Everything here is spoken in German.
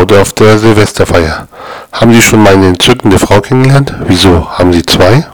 Braut auf der Silvesterfeier. Haben Sie schon meine entzückende Frau kennengelernt? Wieso, haben Sie zwei?